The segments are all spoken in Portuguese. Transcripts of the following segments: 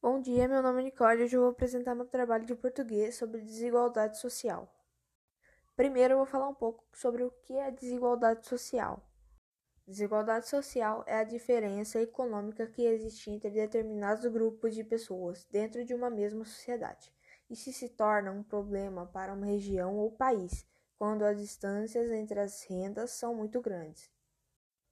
Bom dia, meu nome é Nicole e hoje eu vou apresentar meu trabalho de português sobre desigualdade social. Primeiro, eu vou falar um pouco sobre o que é desigualdade social. Desigualdade social é a diferença econômica que existe entre determinados grupos de pessoas dentro de uma mesma sociedade. Isso se torna um problema para uma região ou país quando as distâncias entre as rendas são muito grandes.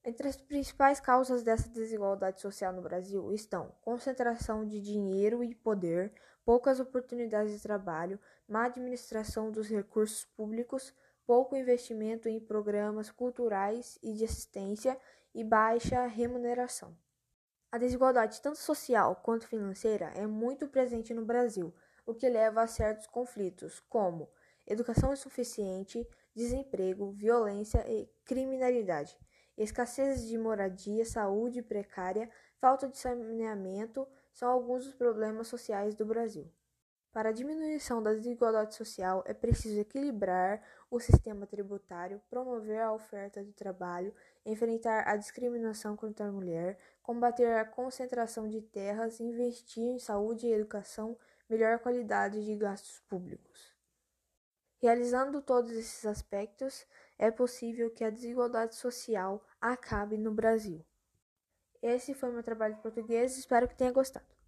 Entre as principais causas dessa desigualdade social no Brasil estão concentração de dinheiro e poder, poucas oportunidades de trabalho, má administração dos recursos públicos, pouco investimento em programas culturais e de assistência e baixa remuneração. A desigualdade, tanto social quanto financeira, é muito presente no Brasil, o que leva a certos conflitos, como educação insuficiente, desemprego, violência e criminalidade. Escassez de moradia, saúde precária, falta de saneamento são alguns dos problemas sociais do Brasil. Para a diminuição da desigualdade social, é preciso equilibrar o sistema tributário, promover a oferta de trabalho, enfrentar a discriminação contra a mulher, combater a concentração de terras, investir em saúde e educação, melhor qualidade de gastos públicos. Realizando todos esses aspectos, é possível que a desigualdade social acabe no Brasil. Esse foi meu trabalho de português, espero que tenha gostado.